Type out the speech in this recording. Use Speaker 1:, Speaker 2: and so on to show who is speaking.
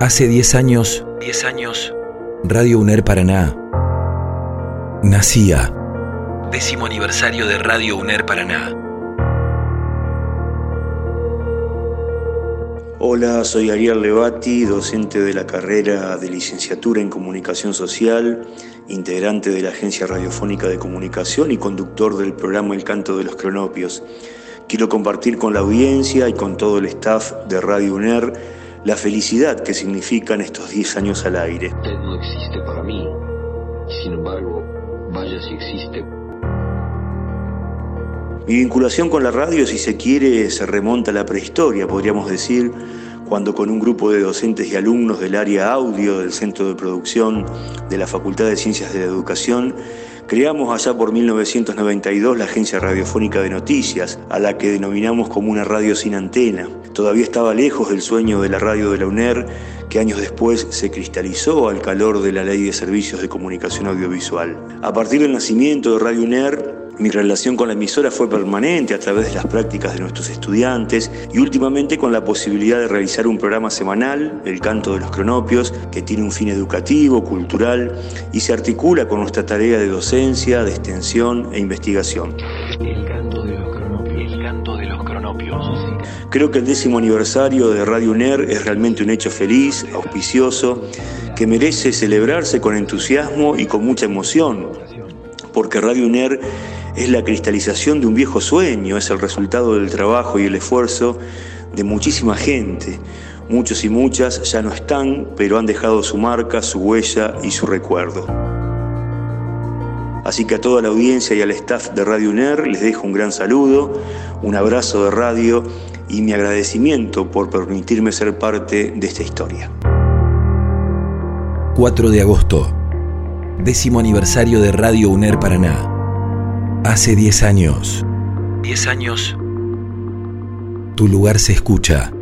Speaker 1: Hace 10 años, 10 años, Radio UNER Paraná nacía. Décimo aniversario de Radio UNER Paraná.
Speaker 2: Hola, soy Ariel Levati, docente de la carrera de licenciatura en Comunicación Social, integrante de la Agencia Radiofónica de Comunicación y conductor del programa El Canto de los Cronopios. Quiero compartir con la audiencia y con todo el staff de Radio UNER la felicidad que significan estos 10 años al aire.
Speaker 3: Usted no existe para mí, sin embargo, vaya si existe.
Speaker 2: Mi vinculación con la radio, si se quiere, se remonta a la prehistoria, podríamos decir, cuando con un grupo de docentes y alumnos del área audio del Centro de Producción de la Facultad de Ciencias de la Educación, Creamos allá por 1992 la Agencia Radiofónica de Noticias, a la que denominamos como una radio sin antena. Todavía estaba lejos del sueño de la radio de la UNER, que años después se cristalizó al calor de la Ley de Servicios de Comunicación Audiovisual. A partir del nacimiento de Radio UNER, mi relación con la emisora fue permanente a través de las prácticas de nuestros estudiantes y últimamente con la posibilidad de realizar un programa semanal, El Canto de los Cronopios, que tiene un fin educativo, cultural y se articula con nuestra tarea de docencia, de extensión e investigación.
Speaker 1: El Canto de los Cronopios. El Canto de los Cronopios.
Speaker 2: Creo que el décimo aniversario de Radio UNER es realmente un hecho feliz, auspicioso, que merece celebrarse con entusiasmo y con mucha emoción, porque Radio UNER es la cristalización de un viejo sueño, es el resultado del trabajo y el esfuerzo de muchísima gente. Muchos y muchas ya no están, pero han dejado su marca, su huella y su recuerdo. Así que a toda la audiencia y al staff de Radio UNER les dejo un gran saludo, un abrazo de radio y mi agradecimiento por permitirme ser parte de esta historia.
Speaker 1: 4 de agosto, décimo aniversario de Radio UNER Paraná. Hace 10 años. 10 años. Tu lugar se escucha.